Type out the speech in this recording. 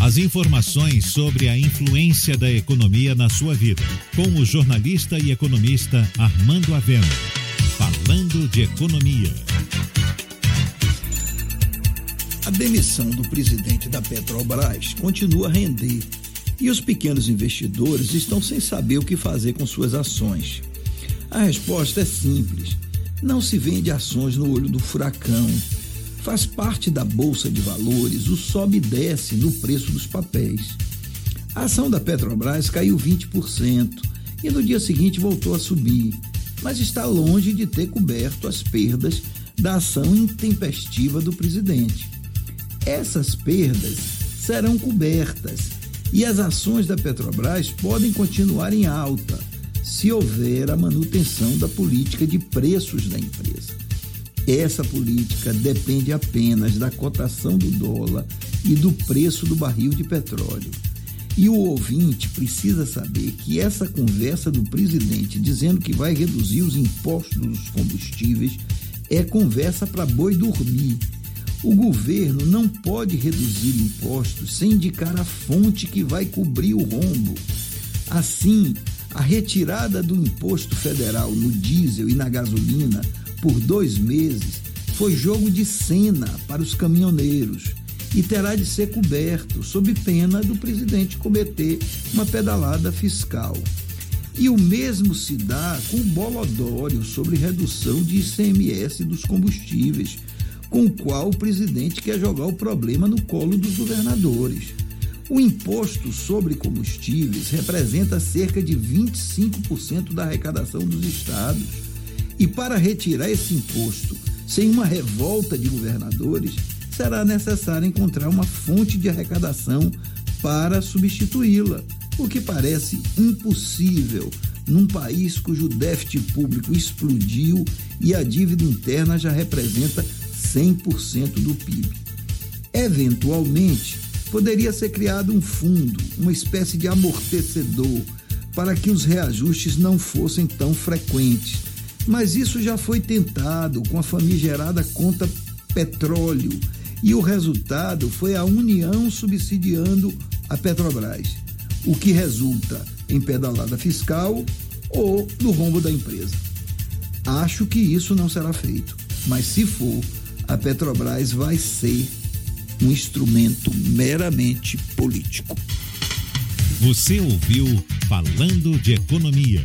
As informações sobre a influência da economia na sua vida, com o jornalista e economista Armando Avena. Falando de economia. A demissão do presidente da Petrobras continua a render e os pequenos investidores estão sem saber o que fazer com suas ações. A resposta é simples: não se vende ações no olho do furacão Faz parte da bolsa de valores o sobe e desce no preço dos papéis. A ação da Petrobras caiu 20% e no dia seguinte voltou a subir, mas está longe de ter coberto as perdas da ação intempestiva do presidente. Essas perdas serão cobertas e as ações da Petrobras podem continuar em alta se houver a manutenção da política de preços da empresa. Essa política depende apenas da cotação do dólar e do preço do barril de petróleo. E o ouvinte precisa saber que essa conversa do presidente dizendo que vai reduzir os impostos dos combustíveis é conversa para boi dormir. O governo não pode reduzir impostos sem indicar a fonte que vai cobrir o rombo. Assim, a retirada do imposto federal no diesel e na gasolina por dois meses foi jogo de cena para os caminhoneiros e terá de ser coberto, sob pena do presidente cometer uma pedalada fiscal. E o mesmo se dá com o bolodório sobre redução de ICMS dos combustíveis, com o qual o presidente quer jogar o problema no colo dos governadores. O imposto sobre combustíveis representa cerca de 25% da arrecadação dos estados e para retirar esse imposto sem uma revolta de governadores, será necessário encontrar uma fonte de arrecadação para substituí-la, o que parece impossível num país cujo déficit público explodiu e a dívida interna já representa 100% do PIB. Eventualmente, poderia ser criado um fundo, uma espécie de amortecedor, para que os reajustes não fossem tão frequentes mas isso já foi tentado com a famigerada conta petróleo e o resultado foi a União subsidiando a Petrobras, o que resulta em pedalada fiscal ou no rombo da empresa. Acho que isso não será feito, mas se for, a Petrobras vai ser um instrumento meramente político. Você ouviu Falando de Economia